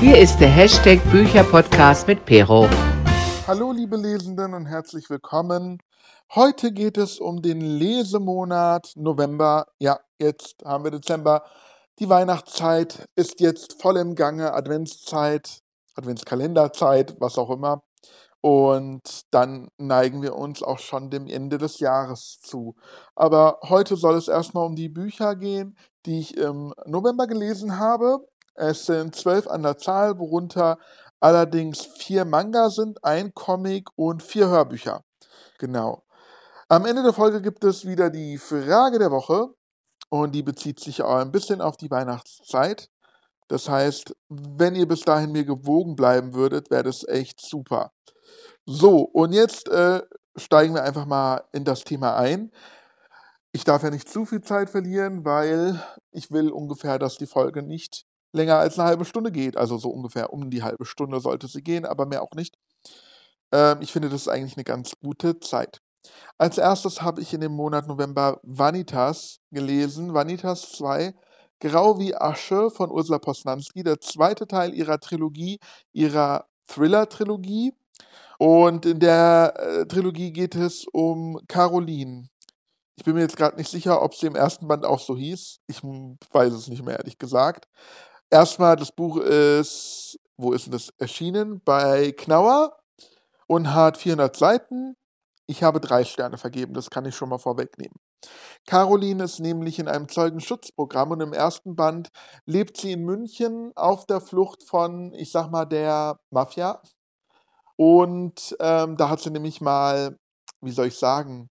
Hier ist der Hashtag Bücherpodcast mit Pero. Hallo liebe Lesenden und herzlich willkommen. Heute geht es um den Lesemonat November. Ja, jetzt haben wir Dezember. Die Weihnachtszeit ist jetzt voll im Gange, Adventszeit, Adventskalenderzeit, was auch immer. Und dann neigen wir uns auch schon dem Ende des Jahres zu. Aber heute soll es erstmal um die Bücher gehen, die ich im November gelesen habe. Es sind zwölf an der Zahl, worunter allerdings vier Manga sind, ein Comic und vier Hörbücher. Genau. Am Ende der Folge gibt es wieder die Frage der Woche und die bezieht sich auch ein bisschen auf die Weihnachtszeit. Das heißt, wenn ihr bis dahin mir gewogen bleiben würdet, wäre das echt super. So, und jetzt äh, steigen wir einfach mal in das Thema ein. Ich darf ja nicht zu viel Zeit verlieren, weil ich will ungefähr, dass die Folge nicht länger als eine halbe Stunde geht. Also so ungefähr um die halbe Stunde sollte sie gehen, aber mehr auch nicht. Ähm, ich finde, das ist eigentlich eine ganz gute Zeit. Als erstes habe ich in dem Monat November Vanitas gelesen, Vanitas 2, Grau wie Asche von Ursula Posnanski, der zweite Teil ihrer Trilogie, ihrer Thriller-Trilogie. Und in der äh, Trilogie geht es um Caroline. Ich bin mir jetzt gerade nicht sicher, ob sie im ersten Band auch so hieß. Ich weiß es nicht mehr, ehrlich gesagt. Erstmal, das Buch ist, wo ist denn das erschienen? Bei Knauer und hat 400 Seiten. Ich habe drei Sterne vergeben, das kann ich schon mal vorwegnehmen. Caroline ist nämlich in einem Zeugenschutzprogramm und im ersten Band lebt sie in München auf der Flucht von, ich sag mal, der Mafia. Und ähm, da hat sie nämlich mal, wie soll ich sagen,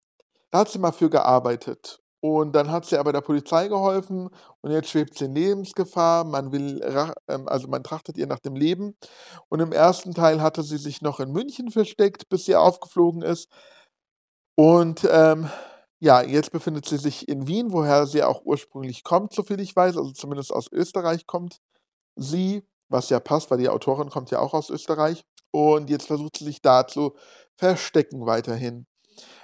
da hat sie mal für gearbeitet. Und dann hat sie aber der Polizei geholfen und jetzt schwebt sie in Lebensgefahr. Man will, ähm, also man trachtet ihr nach dem Leben. Und im ersten Teil hatte sie sich noch in München versteckt, bis sie aufgeflogen ist. Und ähm, ja, jetzt befindet sie sich in Wien, woher sie auch ursprünglich kommt, soviel ich weiß, also zumindest aus Österreich kommt sie, was ja passt, weil die Autorin kommt ja auch aus Österreich. Und jetzt versucht sie sich da zu verstecken weiterhin.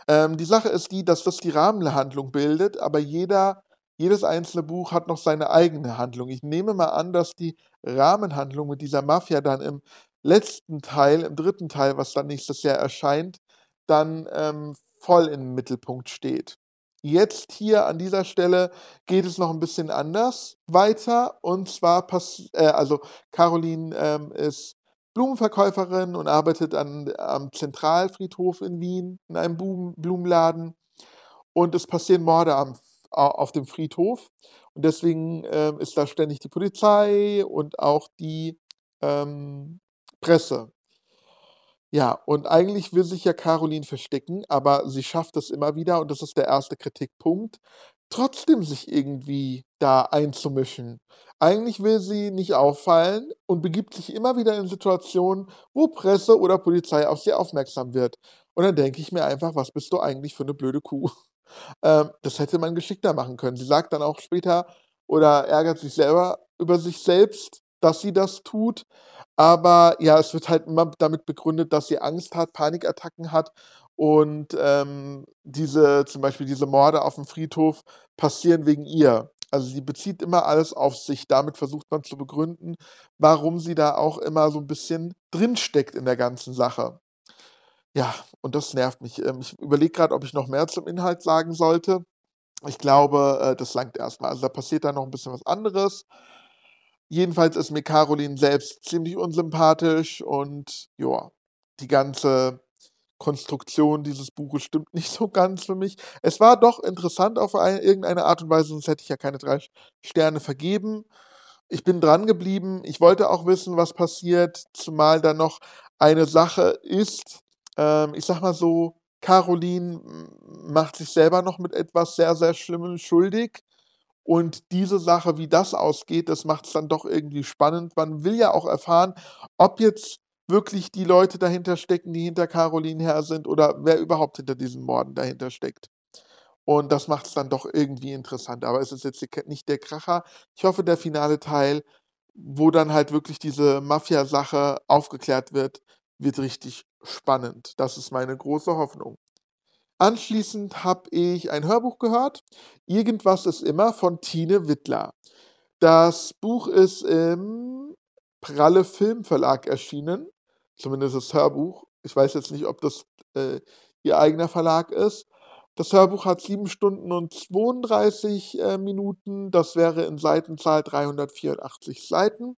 Ähm, die Sache ist die, dass das die Rahmenhandlung bildet, aber jeder, jedes einzelne Buch hat noch seine eigene Handlung. Ich nehme mal an, dass die Rahmenhandlung mit dieser Mafia dann im letzten Teil, im dritten Teil, was dann nächstes Jahr erscheint, dann ähm, voll im Mittelpunkt steht. Jetzt hier an dieser Stelle geht es noch ein bisschen anders weiter. Und zwar, pass äh, also Caroline ähm, ist Blumenverkäuferin und arbeitet an, am Zentralfriedhof in Wien, in einem Blumen, Blumenladen. Und es passieren Morde am, auf dem Friedhof. Und deswegen äh, ist da ständig die Polizei und auch die ähm, Presse. Ja, und eigentlich will sich ja Caroline verstecken, aber sie schafft es immer wieder, und das ist der erste Kritikpunkt, trotzdem sich irgendwie da einzumischen. Eigentlich will sie nicht auffallen und begibt sich immer wieder in Situationen, wo Presse oder Polizei auf sie aufmerksam wird. Und dann denke ich mir einfach, was bist du eigentlich für eine blöde Kuh? Ähm, das hätte man geschickter machen können. Sie sagt dann auch später oder ärgert sich selber über sich selbst, dass sie das tut. Aber ja, es wird halt immer damit begründet, dass sie Angst hat, Panikattacken hat und ähm, diese, zum Beispiel diese Morde auf dem Friedhof passieren wegen ihr. Also sie bezieht immer alles auf sich. Damit versucht man zu begründen, warum sie da auch immer so ein bisschen drinsteckt in der ganzen Sache. Ja, und das nervt mich. Ähm, ich überlege gerade, ob ich noch mehr zum Inhalt sagen sollte. Ich glaube, äh, das langt erstmal. Also da passiert da noch ein bisschen was anderes. Jedenfalls ist mir Caroline selbst ziemlich unsympathisch und ja, die ganze Konstruktion dieses Buches stimmt nicht so ganz für mich. Es war doch interessant auf eine, irgendeine Art und Weise, sonst hätte ich ja keine drei Sterne vergeben. Ich bin dran geblieben. Ich wollte auch wissen, was passiert, zumal da noch eine Sache ist. Ähm, ich sag mal so, Caroline macht sich selber noch mit etwas sehr, sehr Schlimmem schuldig. Und diese Sache, wie das ausgeht, das macht es dann doch irgendwie spannend. Man will ja auch erfahren, ob jetzt wirklich die Leute dahinter stecken, die hinter Caroline her sind oder wer überhaupt hinter diesen Morden dahinter steckt. Und das macht es dann doch irgendwie interessant. Aber es ist jetzt nicht der Kracher. Ich hoffe, der finale Teil, wo dann halt wirklich diese Mafia-Sache aufgeklärt wird, wird richtig spannend. Das ist meine große Hoffnung. Anschließend habe ich ein Hörbuch gehört. Irgendwas ist immer von Tine Wittler. Das Buch ist im Pralle Filmverlag erschienen, zumindest das Hörbuch. Ich weiß jetzt nicht, ob das äh, ihr eigener Verlag ist. Das Hörbuch hat 7 Stunden und 32 äh, Minuten. Das wäre in Seitenzahl 384 Seiten.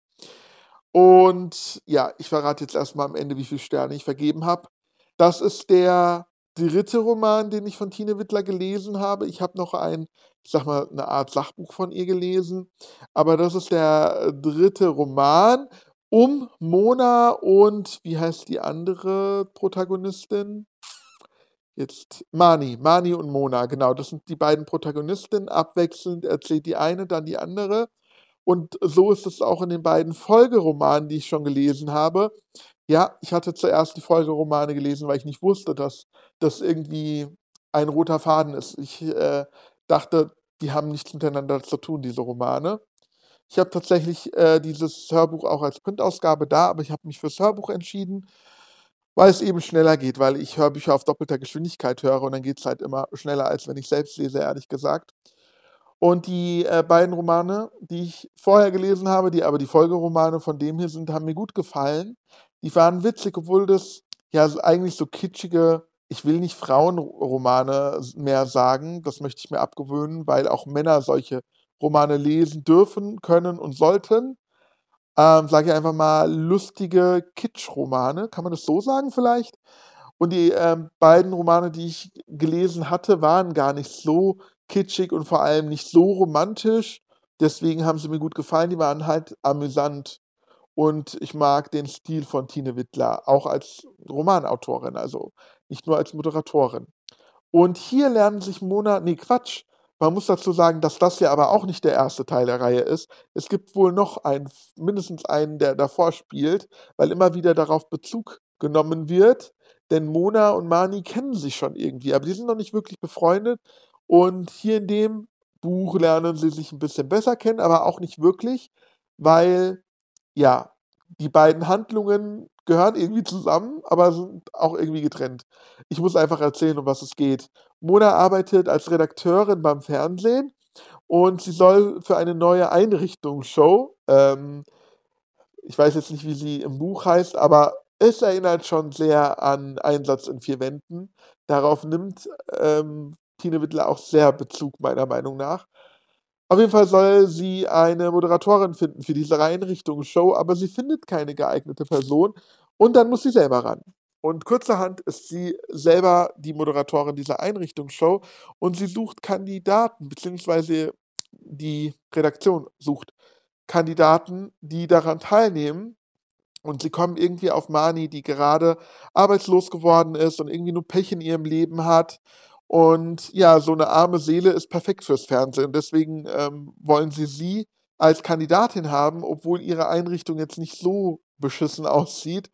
Und ja, ich verrate jetzt erstmal am Ende, wie viele Sterne ich vergeben habe. Das ist der dritte Roman, den ich von Tine Wittler gelesen habe. Ich habe noch ein, ich sag mal, eine Art Sachbuch von ihr gelesen. Aber das ist der dritte Roman um Mona und wie heißt die andere Protagonistin? Jetzt Mani, Mani und Mona, genau. Das sind die beiden Protagonistinnen. Abwechselnd erzählt die eine, dann die andere. Und so ist es auch in den beiden Folgeromanen, die ich schon gelesen habe. Ja, ich hatte zuerst die Folgeromane gelesen, weil ich nicht wusste, dass das irgendwie ein roter Faden ist. Ich äh, dachte, die haben nichts miteinander zu tun, diese Romane. Ich habe tatsächlich äh, dieses Hörbuch auch als Printausgabe da, aber ich habe mich fürs Hörbuch entschieden, weil es eben schneller geht, weil ich Hörbücher auf doppelter Geschwindigkeit höre und dann geht es halt immer schneller, als wenn ich selbst lese, ehrlich gesagt. Und die äh, beiden Romane, die ich vorher gelesen habe, die aber die Folgeromane von dem hier sind, haben mir gut gefallen. Die waren witzig, obwohl das ja eigentlich so kitschige, ich will nicht Frauenromane mehr sagen, das möchte ich mir abgewöhnen, weil auch Männer solche Romane lesen dürfen, können und sollten. Ähm, sage ich einfach mal lustige Kitsch-Romane, kann man das so sagen vielleicht? Und die ähm, beiden Romane, die ich gelesen hatte, waren gar nicht so kitschig und vor allem nicht so romantisch. Deswegen haben sie mir gut gefallen. Die waren halt amüsant. Und ich mag den Stil von Tine Wittler, auch als Romanautorin, also nicht nur als Moderatorin. Und hier lernen sich Mona, nee, Quatsch. Man muss dazu sagen, dass das ja aber auch nicht der erste Teil der Reihe ist. Es gibt wohl noch einen, mindestens einen, der davor spielt, weil immer wieder darauf Bezug genommen wird. Denn Mona und Mani kennen sich schon irgendwie, aber die sind noch nicht wirklich befreundet. Und hier in dem Buch lernen sie sich ein bisschen besser kennen, aber auch nicht wirklich, weil, ja, die beiden Handlungen gehören irgendwie zusammen, aber sind auch irgendwie getrennt. Ich muss einfach erzählen, um was es geht. Mona arbeitet als Redakteurin beim Fernsehen und sie soll für eine neue Einrichtungsshow, ähm, ich weiß jetzt nicht, wie sie im Buch heißt, aber es erinnert schon sehr an Einsatz in vier Wänden. Darauf nimmt ähm, Tine Wittler auch sehr Bezug, meiner Meinung nach. Auf jeden Fall soll sie eine Moderatorin finden für diese Einrichtungsshow, aber sie findet keine geeignete Person und dann muss sie selber ran. Und kurzerhand ist sie selber die Moderatorin dieser Einrichtungsshow und sie sucht Kandidaten, beziehungsweise die Redaktion sucht Kandidaten, die daran teilnehmen. Und sie kommen irgendwie auf Mani, die gerade arbeitslos geworden ist und irgendwie nur Pech in ihrem Leben hat und ja, so eine arme Seele ist perfekt fürs Fernsehen. Deswegen ähm, wollen sie sie als Kandidatin haben, obwohl ihre Einrichtung jetzt nicht so beschissen aussieht.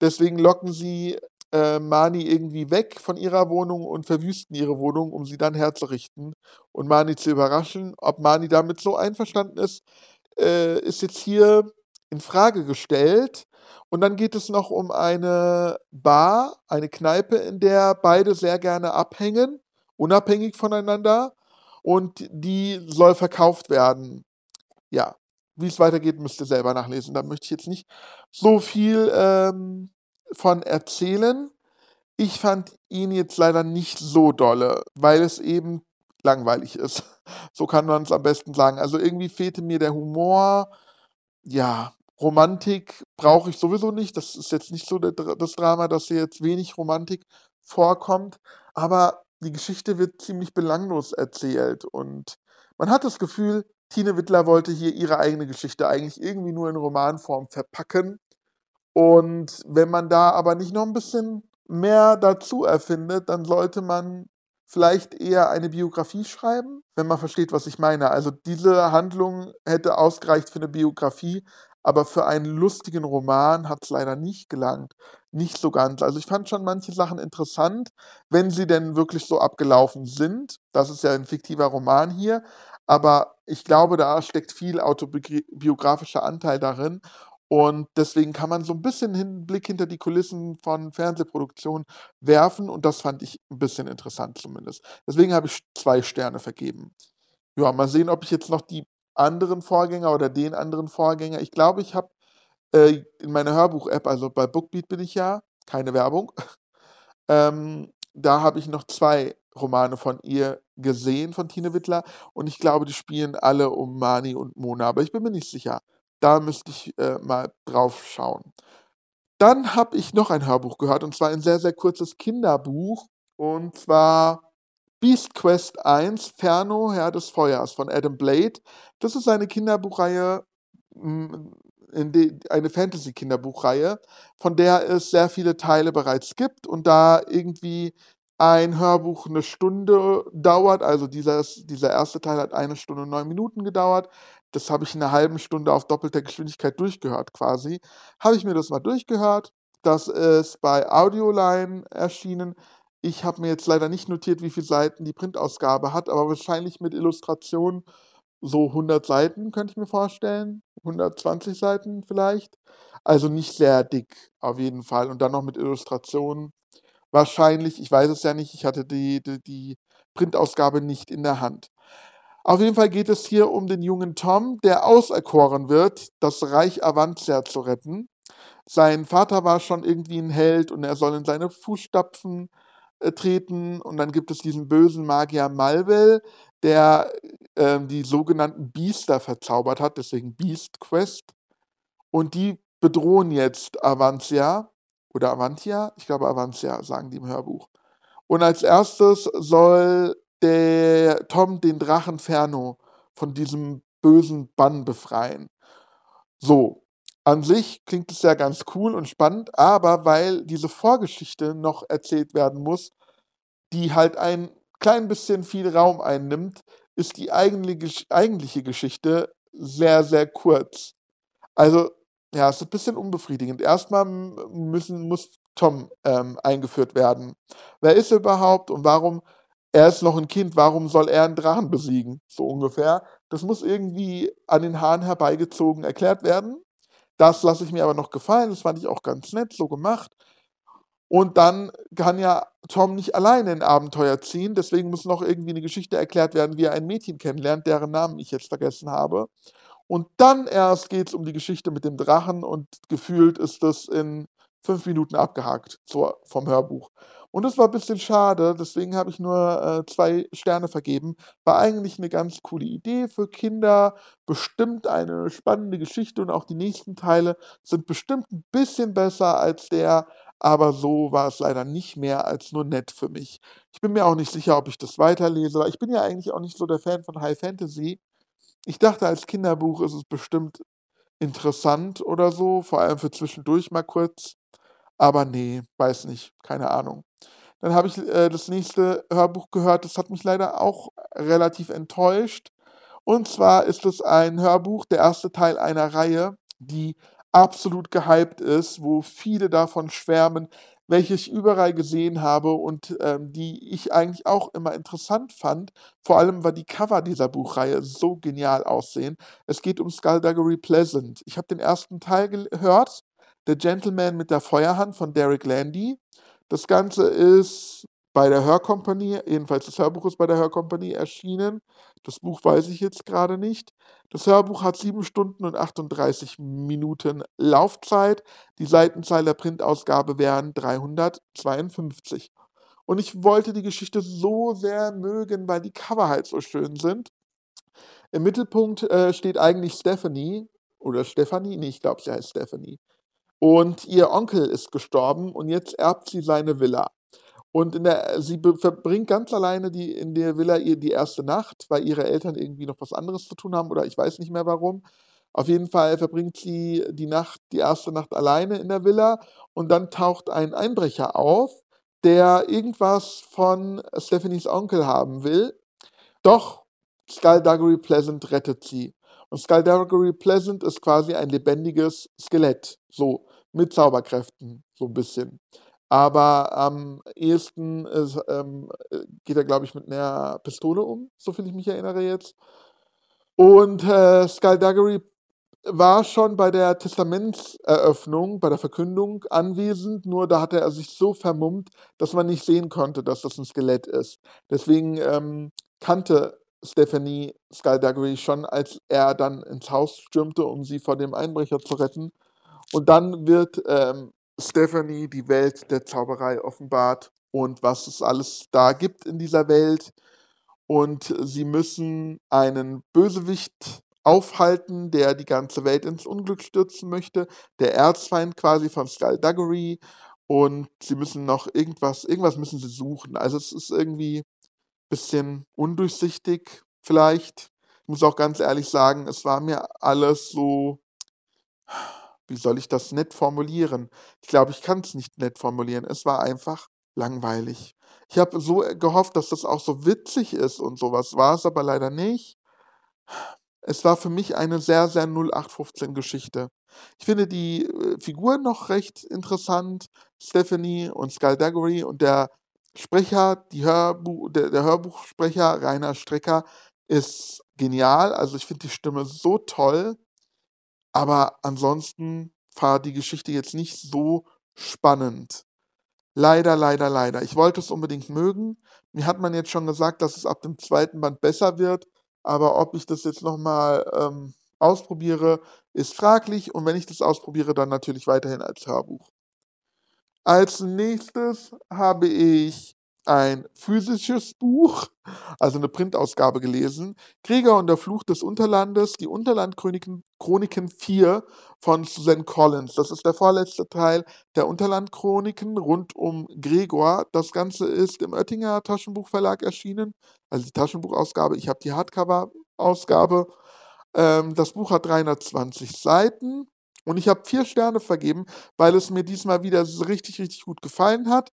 Deswegen locken sie äh, Mani irgendwie weg von ihrer Wohnung und verwüsten ihre Wohnung, um sie dann herzurichten und Mani zu überraschen. Ob Mani damit so einverstanden ist, äh, ist jetzt hier in Frage gestellt. Und dann geht es noch um eine Bar, eine Kneipe, in der beide sehr gerne abhängen, unabhängig voneinander. Und die soll verkauft werden. Ja, wie es weitergeht, müsst ihr selber nachlesen. Da möchte ich jetzt nicht so viel ähm, von erzählen. Ich fand ihn jetzt leider nicht so dolle, weil es eben langweilig ist. So kann man es am besten sagen. Also irgendwie fehlte mir der Humor. Ja, Romantik brauche ich sowieso nicht. Das ist jetzt nicht so das Drama, dass hier jetzt wenig Romantik vorkommt. Aber die Geschichte wird ziemlich belanglos erzählt. Und man hat das Gefühl, Tine Wittler wollte hier ihre eigene Geschichte eigentlich irgendwie nur in Romanform verpacken. Und wenn man da aber nicht noch ein bisschen mehr dazu erfindet, dann sollte man vielleicht eher eine Biografie schreiben, wenn man versteht, was ich meine. Also diese Handlung hätte ausgereicht für eine Biografie, aber für einen lustigen Roman hat es leider nicht gelangt. Nicht so ganz. Also ich fand schon manche Sachen interessant, wenn sie denn wirklich so abgelaufen sind. Das ist ja ein fiktiver Roman hier. Aber ich glaube, da steckt viel autobiografischer Anteil darin. Und deswegen kann man so ein bisschen einen Blick hinter die Kulissen von Fernsehproduktionen werfen. Und das fand ich ein bisschen interessant zumindest. Deswegen habe ich zwei Sterne vergeben. Ja, mal sehen, ob ich jetzt noch die anderen Vorgänger oder den anderen Vorgänger. Ich glaube, ich habe äh, in meiner Hörbuch-App, also bei Bookbeat bin ich ja, keine Werbung. Ähm, da habe ich noch zwei Romane von ihr gesehen, von Tine Wittler. Und ich glaube, die spielen alle um Mani und Mona, aber ich bin mir nicht sicher. Da müsste ich äh, mal drauf schauen. Dann habe ich noch ein Hörbuch gehört, und zwar ein sehr, sehr kurzes Kinderbuch. Und zwar Beast Quest 1, Ferno, Herr des Feuers von Adam Blade. Das ist eine Kinderbuchreihe, eine Fantasy-Kinderbuchreihe, von der es sehr viele Teile bereits gibt und da irgendwie ein Hörbuch eine Stunde dauert, also dieses, dieser erste Teil hat eine Stunde und neun Minuten gedauert, das habe ich in einer halben Stunde auf doppelter Geschwindigkeit durchgehört quasi, habe ich mir das mal durchgehört, das ist bei Audioline erschienen, ich habe mir jetzt leider nicht notiert, wie viele Seiten die Printausgabe hat, aber wahrscheinlich mit Illustrationen so 100 Seiten, könnte ich mir vorstellen. 120 Seiten vielleicht. Also nicht sehr dick, auf jeden Fall. Und dann noch mit Illustrationen. Wahrscheinlich, ich weiß es ja nicht, ich hatte die, die, die Printausgabe nicht in der Hand. Auf jeden Fall geht es hier um den jungen Tom, der auserkoren wird, das Reich Avantia zu retten. Sein Vater war schon irgendwie ein Held und er soll in seine Fußstapfen äh, treten. Und dann gibt es diesen bösen Magier Malvel, der ähm, die sogenannten Biester verzaubert hat, deswegen Beast Quest. Und die bedrohen jetzt Avantia oder Avantia, ich glaube Avantia, sagen die im Hörbuch. Und als erstes soll der Tom den Drachen Ferno von diesem bösen Bann befreien. So, an sich klingt es ja ganz cool und spannend, aber weil diese Vorgeschichte noch erzählt werden muss, die halt ein klein bisschen viel Raum einnimmt, ist die eigentliche Geschichte sehr, sehr kurz. Also, ja, es ist ein bisschen unbefriedigend. Erstmal müssen, muss Tom ähm, eingeführt werden. Wer ist er überhaupt und warum? Er ist noch ein Kind, warum soll er einen Drachen besiegen? So ungefähr. Das muss irgendwie an den Haaren herbeigezogen erklärt werden. Das lasse ich mir aber noch gefallen. Das fand ich auch ganz nett, so gemacht. Und dann kann ja Tom nicht alleine in Abenteuer ziehen. Deswegen muss noch irgendwie eine Geschichte erklärt werden, wie er ein Mädchen kennenlernt, deren Namen ich jetzt vergessen habe. Und dann erst geht es um die Geschichte mit dem Drachen und gefühlt ist das in fünf Minuten abgehakt vom Hörbuch. Und das war ein bisschen schade, deswegen habe ich nur äh, zwei Sterne vergeben. War eigentlich eine ganz coole Idee für Kinder, bestimmt eine spannende Geschichte und auch die nächsten Teile sind bestimmt ein bisschen besser als der, aber so war es leider nicht mehr als nur nett für mich. Ich bin mir auch nicht sicher, ob ich das weiterlese, weil ich bin ja eigentlich auch nicht so der Fan von High Fantasy. Ich dachte, als Kinderbuch ist es bestimmt interessant oder so, vor allem für zwischendurch mal kurz. Aber nee, weiß nicht, keine Ahnung. Dann habe ich äh, das nächste Hörbuch gehört, das hat mich leider auch relativ enttäuscht. Und zwar ist es ein Hörbuch, der erste Teil einer Reihe, die absolut gehypt ist, wo viele davon schwärmen, welche ich überall gesehen habe und ähm, die ich eigentlich auch immer interessant fand. Vor allem, weil die Cover dieser Buchreihe so genial aussehen. Es geht um Skullduggery Pleasant. Ich habe den ersten Teil gehört, The Gentleman mit der Feuerhand von Derek Landy. Das Ganze ist bei der Hörkompanie, jedenfalls das Hörbuch ist bei der Hörkompanie erschienen. Das Buch weiß ich jetzt gerade nicht. Das Hörbuch hat 7 Stunden und 38 Minuten Laufzeit. Die Seitenzahl der Printausgabe wären 352. Und ich wollte die Geschichte so sehr mögen, weil die Cover halt so schön sind. Im Mittelpunkt äh, steht eigentlich Stephanie, oder Stephanie, nee, ich glaube, sie heißt Stephanie. Und ihr Onkel ist gestorben und jetzt erbt sie seine Villa. Und in der, sie verbringt ganz alleine die, in der Villa ihr die erste Nacht, weil ihre Eltern irgendwie noch was anderes zu tun haben oder ich weiß nicht mehr warum. Auf jeden Fall verbringt sie die Nacht, die erste Nacht alleine in der Villa und dann taucht ein Einbrecher auf, der irgendwas von Stephanies Onkel haben will. Doch Skullduggery Pleasant rettet sie. Und Skullduggery Pleasant ist quasi ein lebendiges Skelett, so mit Zauberkräften, so ein bisschen. Aber am ehesten ist, ähm, äh, geht er, glaube ich, mit einer Pistole um, soviel ich mich erinnere jetzt. Und äh, Skullduggery war schon bei der Testamentseröffnung, bei der Verkündung anwesend, nur da hatte er sich so vermummt, dass man nicht sehen konnte, dass das ein Skelett ist. Deswegen ähm, kannte Stephanie Skullduggery schon, als er dann ins Haus stürmte, um sie vor dem Einbrecher zu retten. Und dann wird ähm, Stephanie die Welt der Zauberei offenbart und was es alles da gibt in dieser Welt. Und sie müssen einen Bösewicht aufhalten, der die ganze Welt ins Unglück stürzen möchte. Der Erzfeind quasi von Skullduggery. Und sie müssen noch irgendwas, irgendwas müssen sie suchen. Also es ist irgendwie ein bisschen undurchsichtig vielleicht. Ich muss auch ganz ehrlich sagen, es war mir alles so, wie soll ich das nett formulieren? Ich glaube, ich kann es nicht nett formulieren. Es war einfach langweilig. Ich habe so gehofft, dass das auch so witzig ist und sowas war es aber leider nicht. Es war für mich eine sehr, sehr 0815 Geschichte. Ich finde die äh, Figuren noch recht interessant, Stephanie und Skullduggery und der Sprecher, Hörbu der, der Hörbuchsprecher Rainer Strecker ist genial. Also ich finde die Stimme so toll, aber ansonsten war die Geschichte jetzt nicht so spannend. Leider, leider, leider. Ich wollte es unbedingt mögen. Mir hat man jetzt schon gesagt, dass es ab dem zweiten Band besser wird, aber ob ich das jetzt nochmal ähm, ausprobiere, ist fraglich und wenn ich das ausprobiere, dann natürlich weiterhin als Hörbuch. Als nächstes habe ich ein physisches Buch, also eine Printausgabe gelesen. Gregor und der Fluch des Unterlandes, die Unterlandchroniken Chroniken 4 von Susan Collins. Das ist der vorletzte Teil der Unterlandchroniken rund um Gregor. Das Ganze ist im Oettinger Taschenbuchverlag erschienen, also die Taschenbuchausgabe. Ich habe die Hardcover-Ausgabe. Ähm, das Buch hat 320 Seiten. Und ich habe vier Sterne vergeben, weil es mir diesmal wieder richtig, richtig gut gefallen hat.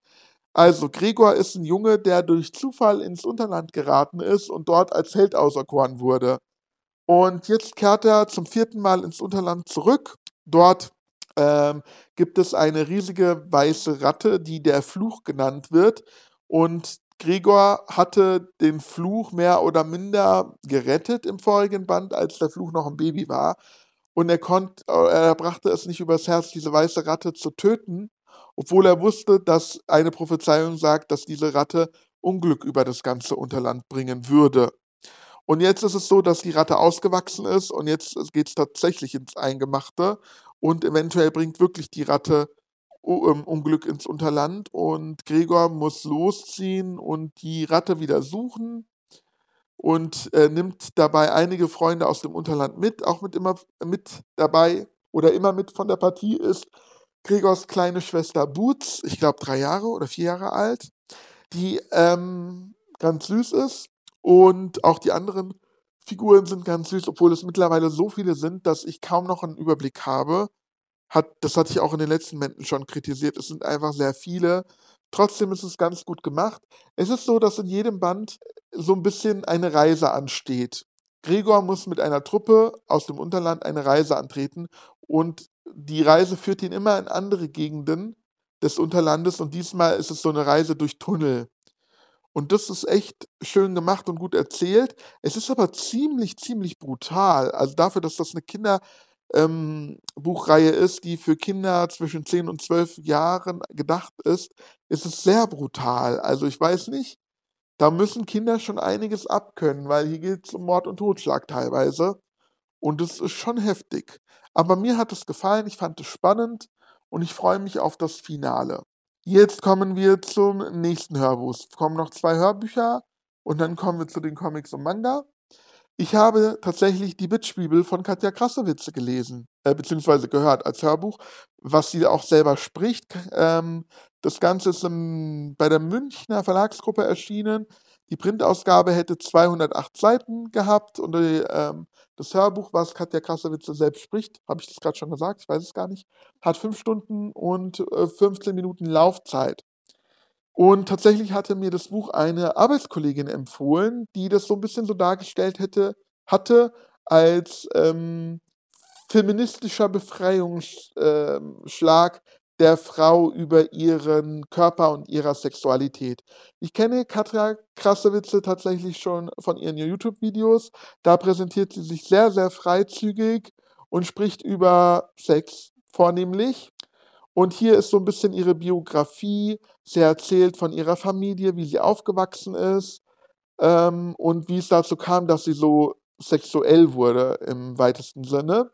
Also, Gregor ist ein Junge, der durch Zufall ins Unterland geraten ist und dort als Held auserkoren wurde. Und jetzt kehrt er zum vierten Mal ins Unterland zurück. Dort ähm, gibt es eine riesige weiße Ratte, die der Fluch genannt wird. Und Gregor hatte den Fluch mehr oder minder gerettet im vorigen Band, als der Fluch noch ein Baby war. Und er, konnt, er brachte es nicht übers Herz, diese weiße Ratte zu töten, obwohl er wusste, dass eine Prophezeiung sagt, dass diese Ratte Unglück über das ganze Unterland bringen würde. Und jetzt ist es so, dass die Ratte ausgewachsen ist und jetzt geht es tatsächlich ins Eingemachte und eventuell bringt wirklich die Ratte ähm, Unglück ins Unterland und Gregor muss losziehen und die Ratte wieder suchen und äh, nimmt dabei einige Freunde aus dem Unterland mit, auch mit immer mit dabei oder immer mit von der Partie ist Gregors kleine Schwester Boots, ich glaube drei Jahre oder vier Jahre alt, die ähm, ganz süß ist. Und auch die anderen Figuren sind ganz süß, obwohl es mittlerweile so viele sind, dass ich kaum noch einen Überblick habe. Hat, das hatte ich auch in den letzten Momenten schon kritisiert. Es sind einfach sehr viele. Trotzdem ist es ganz gut gemacht. Es ist so, dass in jedem Band so ein bisschen eine Reise ansteht. Gregor muss mit einer Truppe aus dem Unterland eine Reise antreten und die Reise führt ihn immer in andere Gegenden des Unterlandes und diesmal ist es so eine Reise durch Tunnel. Und das ist echt schön gemacht und gut erzählt. Es ist aber ziemlich, ziemlich brutal. Also dafür, dass das eine Kinderbuchreihe ähm, ist, die für Kinder zwischen 10 und 12 Jahren gedacht ist, ist es sehr brutal. Also ich weiß nicht, da müssen Kinder schon einiges abkönnen, weil hier geht es um Mord und Totschlag teilweise. Und es ist schon heftig. Aber mir hat es gefallen, ich fand es spannend und ich freue mich auf das Finale. Jetzt kommen wir zum nächsten Hörbuch. Es kommen noch zwei Hörbücher und dann kommen wir zu den Comics und Manga. Ich habe tatsächlich die Bitch-Bibel von Katja Krassowitze gelesen, äh, beziehungsweise gehört als Hörbuch, was sie auch selber spricht. Ähm, das Ganze ist im, bei der Münchner Verlagsgruppe erschienen. Die Printausgabe hätte 208 Seiten gehabt und die, ähm, das Hörbuch, was Katja Krasavice selbst spricht, habe ich das gerade schon gesagt, ich weiß es gar nicht, hat 5 Stunden und äh, 15 Minuten Laufzeit. Und tatsächlich hatte mir das Buch eine Arbeitskollegin empfohlen, die das so ein bisschen so dargestellt hätte, hatte als ähm, feministischer Befreiungsschlag ähm, der Frau über ihren Körper und ihrer Sexualität. Ich kenne Katja Krassewitze tatsächlich schon von ihren YouTube-Videos. Da präsentiert sie sich sehr, sehr freizügig und spricht über Sex vornehmlich. Und hier ist so ein bisschen ihre Biografie. Sie erzählt von ihrer Familie, wie sie aufgewachsen ist ähm, und wie es dazu kam, dass sie so sexuell wurde im weitesten Sinne.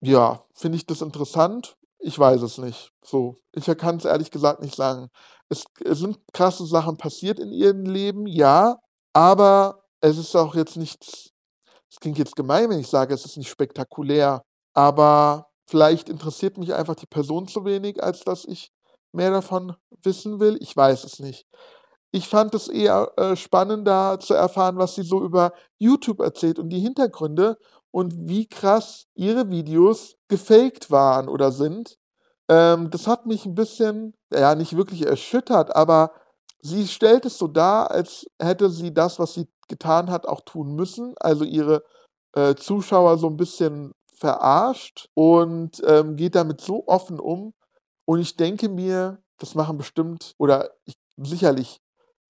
ja, finde ich das interessant? Ich weiß es nicht. So, ich kann es ehrlich gesagt nicht sagen. Es es sind krasse Sachen passiert in ihrem Leben, ja, aber es ist auch jetzt nichts es klingt jetzt gemein, wenn ich sage, es ist nicht spektakulär, aber vielleicht interessiert mich einfach die Person zu wenig, als dass ich mehr davon wissen will. Ich weiß es nicht. Ich fand es eher, äh, spannender zu erfahren, was sie so über YouTube erzählt und die Hintergründe und wie krass ihre Videos gefaked waren oder sind. Ähm, das hat mich 'n bisschen, ja, nicht wirklich erschüttert, aber sie stellt es so dar, als hätte sie das, was sie getan hat, auch tun müssen, also ihre, äh, Zuschauer so 'n bisschen verarscht und, ähm, geht damit so offen um. Und ich denke mir, das machen bestimmt oder ich sicherlich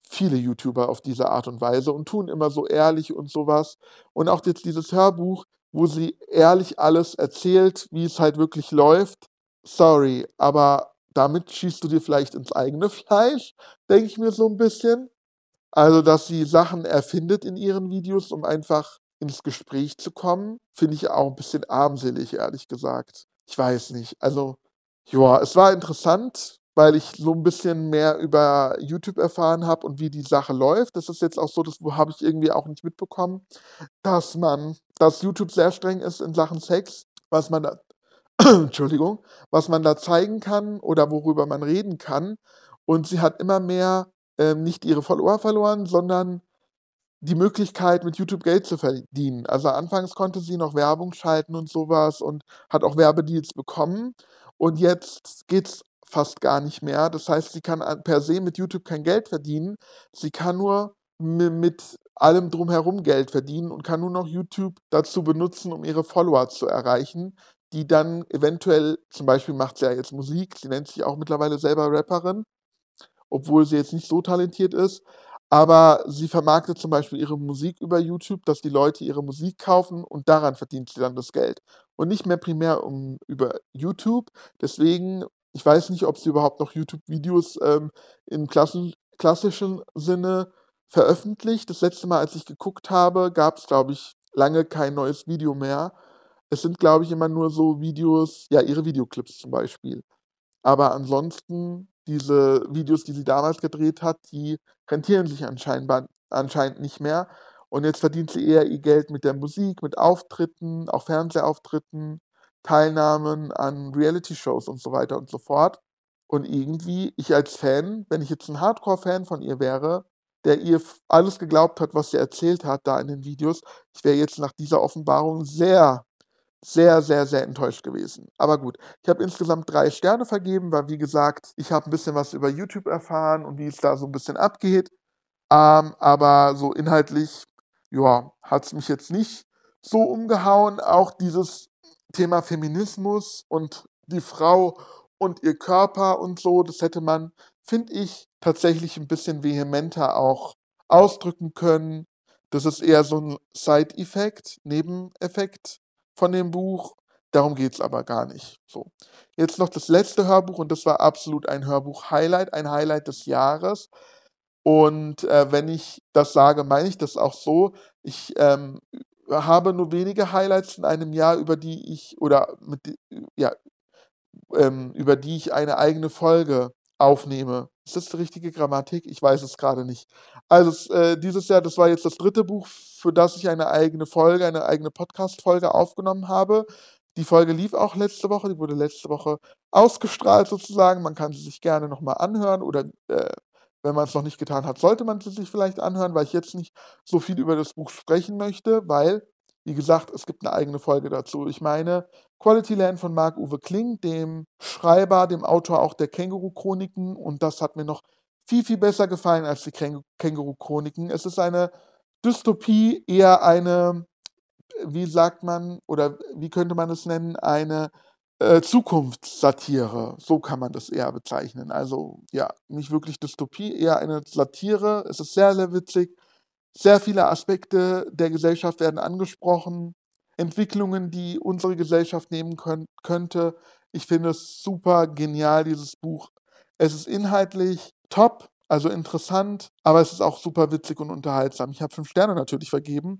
viele YouTuber auf diese Art und Weise und tun immer so ehrlich und so was. Und auch jetzt dieses Hörbuch, wo sie ehrlich alles erzählt, wie es halt wirklich läuft. Sorry, aber damit schießt du dir vielleicht ins eigene Fleisch, denke ich mir so 'n bisschen. Also, dass sie Sachen erfindet in ihren Videos, um einfach ins Gespräch zu kommen, finde ich auch 'n bisschen armselig, ehrlich gesagt. Ich weiß nicht. Also, ja, es war interessant, weil ich so 'n bisschen mehr über YouTube erfahren habe und wie die Sache läuft. Das ist jetzt auch so, das habe ich irgendwie auch nicht mitbekommen, dass man dass YouTube sehr streng ist in Sachen Sex, was man da Entschuldigung, was man da zeigen kann oder worüber man reden kann. Und sie hat immer mehr, ähm, nicht ihre Follower verloren, sondern die Möglichkeit, mit YouTube Geld zu verdienen. Also, anfangs konnte sie noch Werbung schalten und so was und hat auch Werbedeals bekommen. Und jetzt geht's fast gar nicht mehr. Das heißt, sie kann an per se mit YouTube kein Geld verdienen. Sie kann nur mi mit allem Drumherum Geld verdienen und kann nur noch YouTube dazu benutzen, um ihre Follower zu erreichen, die dann eventuell zum Beispiel macht sie ja jetzt Musik, sie nennt sich auch mittlerweile selber Rapperin, obwohl sie jetzt nicht so talentiert ist. Aber sie vermarktet zum Beispiel ihre Musik über YouTube, dass die Leute ihre Musik kaufen und daran verdient sie dann das Geld. Und nicht mehr primär um über YouTube. Deswegen ich weiß nicht, ob sie überhaupt noch YouTube-Videos, ähm, im klassen klassischen Sinne veröffentlicht. Das letzte Mal, als ich geguckt habe, gab's, glaube ich, lange kein neues Video mehr. Es sind, glaube ich, immer nur so Videos ja, ihre Videoclips zum Beispiel. Aber ansonsten, diese Videos, die sie damals gedreht hat, die rentieren sich anscheinend nicht mehr. Und jetzt verdient sie eher ihr Geld mit der Musik, mit Auftritten, auch Fernsehauftritten, Teilnahmen an Reality-Shows und so weiter und so fort. Und irgendwie, ich als Fan, wenn ich jetzt 'n Hardcore-Fan von ihr wäre, der ihr alles geglaubt hat, was sie erzählt hat da in den Videos, ich wäre jetzt nach dieser Offenbarung sehr, sehr, sehr, sehr enttäuscht gewesen. Aber gut, ich habe insgesamt 3 Sterne vergeben, weil wie gesagt, ich habe 'n bisschen was über YouTube erfahren und wie es da so 'n bisschen abgeht. Ähm, aber so inhaltlich, ja, hat's mich jetzt nicht so umgehauen. Auch dieses Thema Feminismus und die Frau und ihr Körper und so, das hätte man, finde ich, tatsächlich 'n bisschen vehementer auch ausdrücken können. Das ist eher so 'n Side-Effekt, Nebeneffekt von dem Buch. Darum geht's aber gar nicht, so. Jetzt noch das letzte Hörbuch und das war absolut ein Hörbuch-Highlight, ein Highlight des Jahres. Und, äh, wenn ich das sage, meine ich das auch so. Ich, ähm, habe nur wenige Highlights in einem Jahr, über die ich oder mit ja, ähm, über die ich eine eigene Folge aufnehme. Ist das die richtige Grammatik? Ich weiß es grade nicht. Also, äh, dieses Jahr, das war jetzt das 3. Buch, für das ich eine eigene Folge eine eigene Podcast-Folge aufgenommen habe. Die Folge lief auch letzte Woche, die wurde letzte Woche ausgestrahlt sozusagen. Man kann sie sich gerne noch mal anhören oder, äh, wenn man's noch nicht getan hat, sollte man sie sich vielleicht anhören, weil ich jetzt nicht so viel über das Buch sprechen möchte, weil, wie gesagt, es gibt 'ne eigene Folge dazu. Ich meine, Quality Land von Marc-Uwe Kling, dem Schreiber, dem Autor auch der Känguru-Chroniken und das hat mir noch viel, viel besser gefallen als die Känguru-Chroniken. Es ist eine Dystopie, eher eine, wie sagt man oder wie könnte man es nennen, eine, äh, Zukunftssatire. So kann man das eher bezeichnen. Also, ja, nicht wirklich Dystopie, eher eine Satire. Es ist sehr, sehr witzig. Sehr viele Aspekte der Gesellschaft werden angesprochen. Entwicklungen, die unsere Gesellschaft nehmen könn könnte. Ich finde es super genial, dieses Buch. Es ist inhaltlich top, Also interessant, aber es ist auch super witzig und unterhaltsam. Ich habe fünf Sterne natürlich vergeben.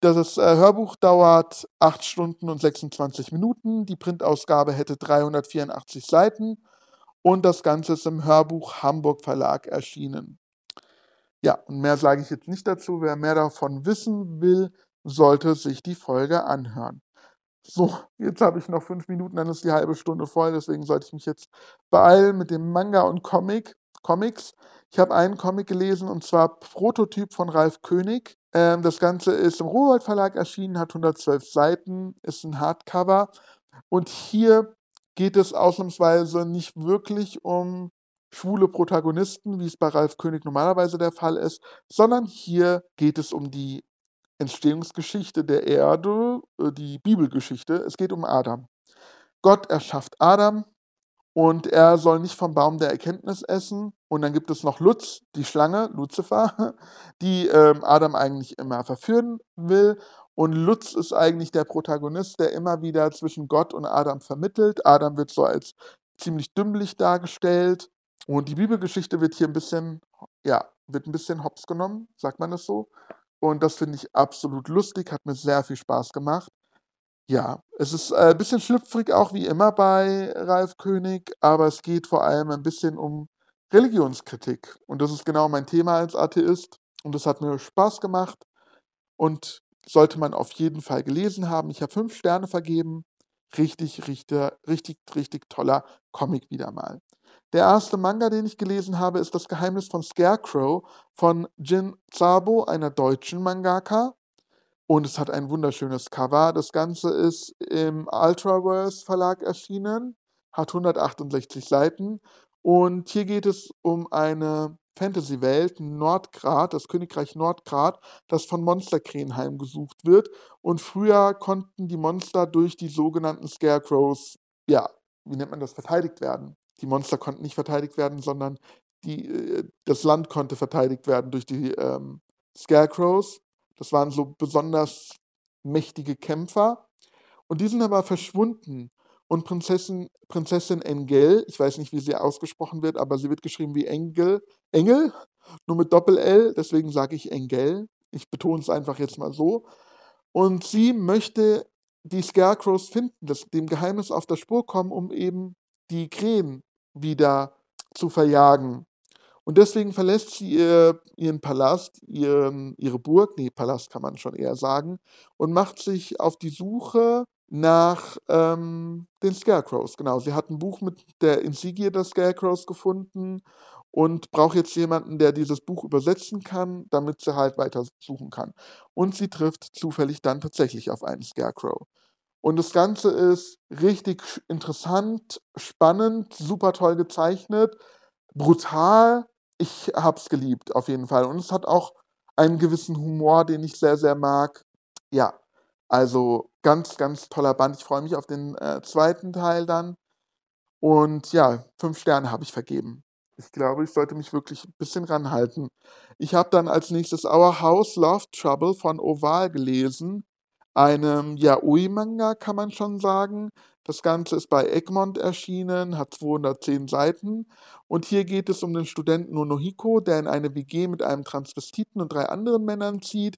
Das äh, Hörbuch dauert 8 Stunden und 26 Minuten. Die Printausgabe hätte 384 Seiten und das Ganze ist im Hörbuch Hamburg Verlag erschienen. Ja, und mehr sage ich jetzt nicht dazu. Wer mehr davon wissen will, sollte sich die Folge anhören. So, jetzt habe ich noch fünf Minuten, dann ist die halbe Stunde voll, deswegen sollte ich mich jetzt beeilen mit dem Manga und Comic, Comics. Ich habe einen Comic gelesen und zwar Prototyp von Ralf König. Ähm, das Ganze ist im Rowold Verlag erschienen, hat 112 Seiten, ist ein Hardcover. Und hier geht es ausnahmsweise nicht wirklich um schwule Protagonisten, wie es bei Ralf König normalerweise der Fall ist, sondern hier geht es um die Entstehungsgeschichte der Erde, äh, die Bibelgeschichte. Es geht um Adam. Gott erschafft Adam und er soll nicht vom Baum der Erkenntnis essen. Und dann gibt es noch Lutz, die Schlange, Luzifer, die ähm, Adam eigentlich immer verführen will. Und Lutz ist eigentlich der Protagonist, der immer wieder zwischen Gott und Adam vermittelt. Adam wird so als ziemlich dümmlich dargestellt. Und die Bibelgeschichte wird hier ein bisschen, ja, wird ein bisschen hops genommen, sagt man das so. Und das finde ich absolut lustig, hat mir sehr viel Spaß gemacht. Ja, es ist äh, ein bisschen schlüpfrig auch wie immer bei Ralf König, aber es geht vor allem ein bisschen um Religionskritik. Und das ist genau mein Thema als Atheist. Und das hat mir Spaß gemacht und sollte man auf jeden Fall gelesen haben. Ich habe fünf Sterne vergeben. Richtig, richtig, richtig, richtig toller Comic wieder mal. Der erste Manga, den ich gelesen habe, ist Das Geheimnis von Scarecrow von Jin Zabo, einer deutschen Mangaka. Und es hat ein wunderschönes Cover. Das Ganze ist im Ultraverse Verlag erschienen, hat 168 Seiten. Und hier geht es um eine Fantasy-Welt, Nordgrad, das Königreich Nordgrad, das von Monsterkrähen heimgesucht wird. Und früher konnten die Monster durch die sogenannten Scarecrows, ja, wie nennt man das, verteidigt werden die Monster konnten nicht verteidigt werden, sondern die, äh, das Land konnte verteidigt werden durch die ähm, Scarecrows. Das waren so besonders mächtige Kämpfer. Und die sind aber verschwunden. Und Prinzessin, Prinzessin Engel, ich weiß nicht, wie sie ausgesprochen wird, aber sie wird geschrieben wie Engel, Engel, nur mit Doppel-L, deswegen sage ich Engel. Ich betone es einfach jetzt mal so. Und sie möchte die Scarecrows finden, das, dem Geheimnis auf der Spur kommen, um eben die Krähen wieder zu verjagen. Und deswegen verlässt sie ihr, ihren Palast, ihren, ihre Burg, nee, Palast kann man schon eher sagen, und macht sich auf die Suche nach ähm, den Scarecrows. Genau, sie hat ein Buch mit der Insigie der Scarecrows gefunden und braucht jetzt jemanden, der dieses Buch übersetzen kann, damit sie halt weiter suchen kann. Und sie trifft zufällig dann tatsächlich auf einen Scarecrow. Und das Ganze ist richtig interessant, spannend, super toll gezeichnet, brutal. Ich habe es geliebt, auf jeden Fall. Und es hat auch einen gewissen Humor, den ich sehr, sehr mag. Ja, also ganz, ganz toller Band. Ich freue mich auf den äh, zweiten Teil dann. Und ja, fünf Sterne habe ich vergeben. Ich glaube, ich sollte mich wirklich ein bisschen ranhalten. Ich habe dann als nächstes Our House Love Trouble von Oval gelesen einem Yaoi-Manga, kann man schon sagen. Das Ganze ist bei Egmont erschienen, hat 210 Seiten. Und hier geht es um den Studenten Nonohiko, der in eine WG mit einem Transvestiten und drei anderen Männern zieht.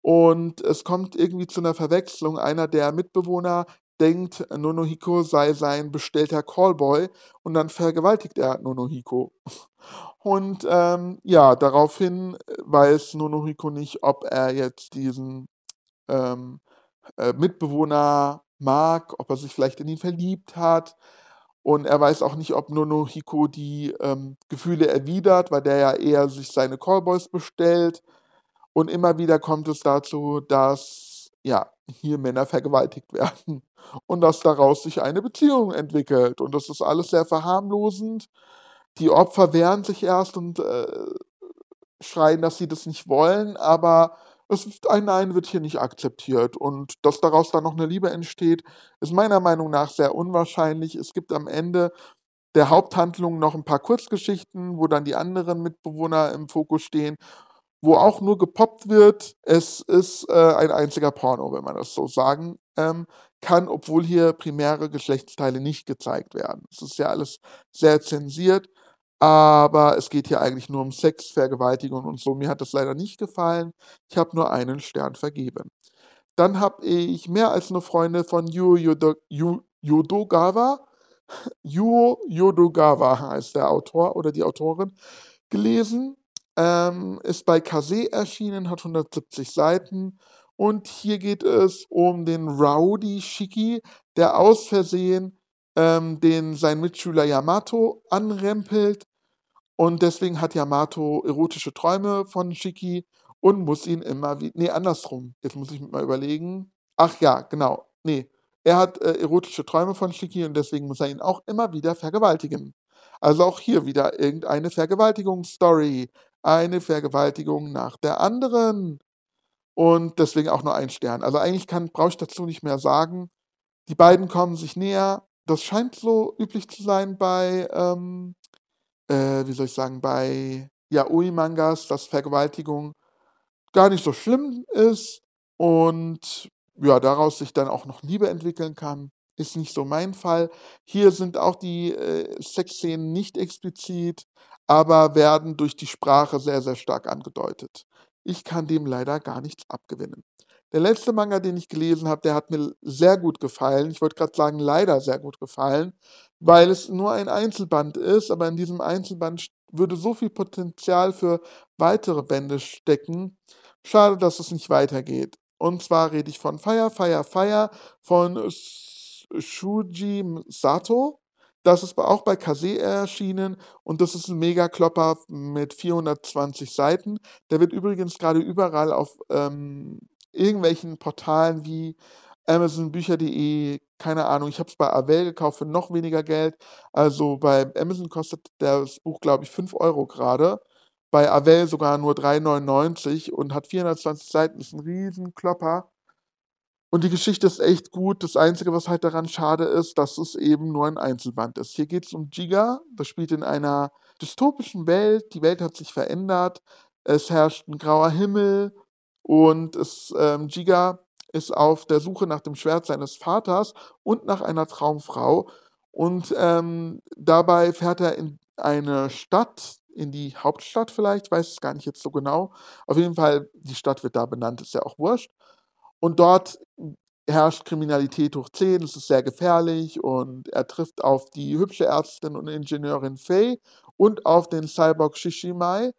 Und es kommt irgendwie zu einer Verwechslung. Einer der Mitbewohner denkt, Nonohiko sei sein bestellter Callboy und dann vergewaltigt er Nonohiko. Und ähm, ja, daraufhin weiß Nonohiko nicht, ob er jetzt diesen ähm, äh, Mitbewohner mag, ob er sich vielleicht in ihn verliebt hat. Und er weiß auch nicht, ob Nonohiko die ähm, Gefühle erwidert, weil der ja eher sich seine Callboys bestellt. Und immer wieder kommt es dazu, dass ja, hier Männer vergewaltigt werden und dass daraus sich eine Beziehung entwickelt. Und das ist alles sehr verharmlosend. Die Opfer wehren sich erst und äh, schreien, dass sie das nicht wollen, aber es ist, ein Nein wird hier nicht akzeptiert. Und dass daraus dann noch eine Liebe entsteht, ist meiner Meinung nach sehr unwahrscheinlich. Es gibt am Ende der Haupthandlung noch ein paar Kurzgeschichten, wo dann die anderen Mitbewohner im Fokus stehen, wo auch nur gepoppt wird. Es ist äh, ein einziger Porno, wenn man das so sagen ähm, kann, obwohl hier primäre Geschlechtsteile nicht gezeigt werden. Es ist ja alles sehr zensiert. Aber es geht hier eigentlich nur um Sex, Vergewaltigung und so. Mir hat das leider nicht gefallen. Ich habe nur einen Stern vergeben. Dann habe ich mehr als eine Freundin von Yu, Yodogawa, Yu Yodogawa heißt der Autor oder die Autorin, gelesen. Ähm, ist bei Kase erschienen, hat 170 Seiten. Und hier geht es um den Rowdy Shiki, der aus Versehen ähm, den sein Mitschüler Yamato anrempelt. Und deswegen hat Yamato erotische Träume von Shiki und muss ihn immer wie. Nee, andersrum. Jetzt muss ich mal überlegen. Ach ja, genau. Nee. Er hat äh, erotische Träume von Shiki und deswegen muss er ihn auch immer wieder vergewaltigen. Also auch hier wieder irgendeine Vergewaltigungsstory. Eine Vergewaltigung nach der anderen. Und deswegen auch nur ein Stern. Also eigentlich brauche ich dazu nicht mehr sagen. Die beiden kommen sich näher. Das scheint so üblich zu sein bei, ähm, äh, wie soll ich sagen, bei Yaoi-Mangas, dass Vergewaltigung gar nicht so schlimm ist und ja, daraus sich dann auch noch Liebe entwickeln kann. Ist nicht so mein Fall. Hier sind auch die äh, Sexszenen nicht explizit, aber werden durch die Sprache sehr, sehr stark angedeutet. Ich kann dem leider gar nichts abgewinnen. Der letzte Manga, den ich gelesen habe, der hat mir sehr gut gefallen. Ich wollte gerade sagen, leider sehr gut gefallen, weil es nur ein Einzelband ist, aber in diesem Einzelband würde so viel Potenzial für weitere Bände stecken. Schade, dass es nicht weitergeht. Und zwar rede ich von Fire, Fire, Fire von Shuji Sato. Das ist auch bei Kase erschienen und das ist ein Mega-Klopper mit 420 Seiten. Der wird übrigens gerade überall auf ähm, irgendwelchen Portalen wie Amazon-Bücher.de, keine Ahnung, ich habe es bei Avel gekauft für noch weniger Geld. Also bei Amazon kostet das Buch, glaube ich, 5 Euro gerade. Bei Avel sogar nur 3,99 und hat 420 Seiten, ist ein riesen Klopper. Und die Geschichte ist echt gut. Das Einzige, was halt daran schade ist, dass es eben nur ein Einzelband ist. Hier geht es um Giga. Das spielt in einer dystopischen Welt. Die Welt hat sich verändert. Es herrscht ein grauer Himmel. Und es, ähm, Giga ist auf der Suche nach dem Schwert seines Vaters und nach einer Traumfrau. Und ähm, dabei fährt er in eine Stadt, in die Hauptstadt vielleicht, weiß es gar nicht jetzt so genau. Auf jeden Fall, die Stadt wird da benannt, ist ja auch wurscht. Und dort herrscht Kriminalität hoch 10, es ist sehr gefährlich und er trifft auf die hübsche Ärztin und Ingenieurin Faye und auf den Cyborg Shishimai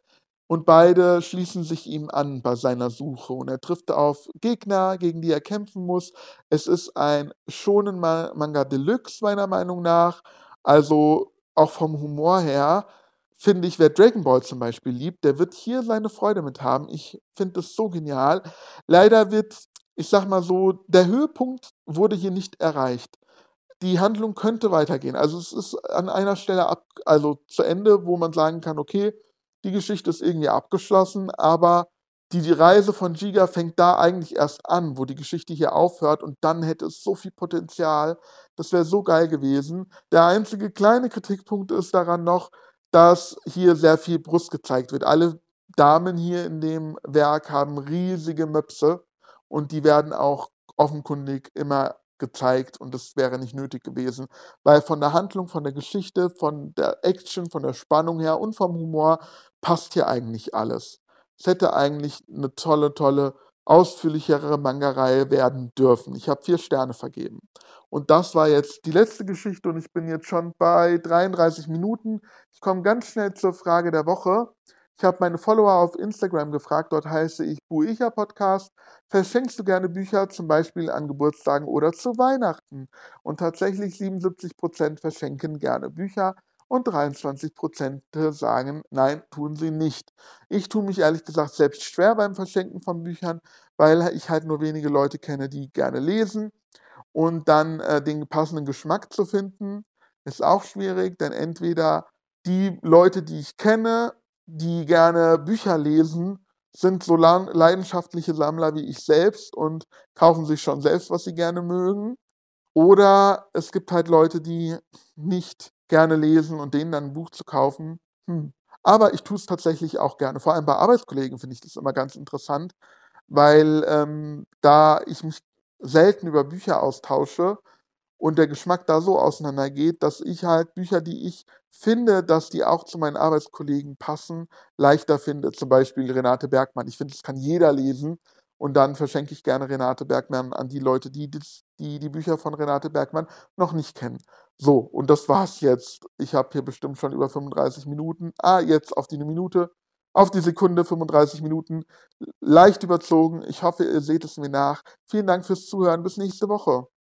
und beide schließen sich ihm an bei seiner Suche und er trifft auf Gegner, gegen die er kämpfen muss. Es ist ein Shonen Manga Deluxe meiner Meinung nach, also auch vom Humor her finde ich, wer Dragon Ball zum Beispiel liebt, der wird hier seine Freude mit haben. Ich finde es so genial. Leider wird ich sag mal so, der Höhepunkt wurde hier nicht erreicht. Die Handlung könnte weitergehen. Also es ist an einer Stelle ab, also zu Ende, wo man sagen kann, okay, die Geschichte ist irgendwie abgeschlossen, aber die, die Reise von Giga fängt da eigentlich erst an, wo die Geschichte hier aufhört und dann hätte es so viel Potenzial. Das wäre so geil gewesen. Der einzige kleine Kritikpunkt ist daran noch, dass hier sehr viel Brust gezeigt wird. Alle Damen hier in dem Werk haben riesige Möpse und die werden auch offenkundig immer gezeigt und das wäre nicht nötig gewesen, weil von der Handlung, von der Geschichte, von der Action, von der Spannung her und vom Humor passt hier eigentlich alles. Es hätte eigentlich eine tolle, tolle, ausführlichere Manga-Reihe werden dürfen. Ich habe vier Sterne vergeben. Und das war jetzt die letzte Geschichte und ich bin jetzt schon bei 33 Minuten. Ich komme ganz schnell zur Frage der Woche. Ich habe meine Follower auf Instagram gefragt, dort heiße ich Buicha Podcast. Verschenkst du gerne Bücher, zum Beispiel an Geburtstagen oder zu Weihnachten? Und tatsächlich 77% verschenken gerne Bücher und 23% sagen, nein, tun sie nicht. Ich tue mich ehrlich gesagt selbst schwer beim Verschenken von Büchern, weil ich halt nur wenige Leute kenne, die gerne lesen. Und dann äh, den passenden Geschmack zu finden, ist auch schwierig, denn entweder die Leute, die ich kenne, die gerne Bücher lesen, sind so leidenschaftliche Sammler wie ich selbst und kaufen sich schon selbst, was sie gerne mögen. Oder es gibt halt Leute, die nicht gerne lesen und denen dann ein Buch zu kaufen. Hm. Aber ich tue es tatsächlich auch gerne. Vor allem bei Arbeitskollegen finde ich das immer ganz interessant, weil ähm, da ich mich selten über Bücher austausche und der Geschmack da so auseinandergeht, dass ich halt Bücher, die ich finde, dass die auch zu meinen Arbeitskollegen passen, leichter finde. Zum Beispiel Renate Bergmann. Ich finde, das kann jeder lesen. Und dann verschenke ich gerne Renate Bergmann an die Leute, die die, die Bücher von Renate Bergmann noch nicht kennen. So, und das war's jetzt. Ich habe hier bestimmt schon über 35 Minuten. Ah, jetzt auf die Minute, auf die Sekunde 35 Minuten. Leicht überzogen. Ich hoffe, ihr seht es mir nach. Vielen Dank fürs Zuhören. Bis nächste Woche.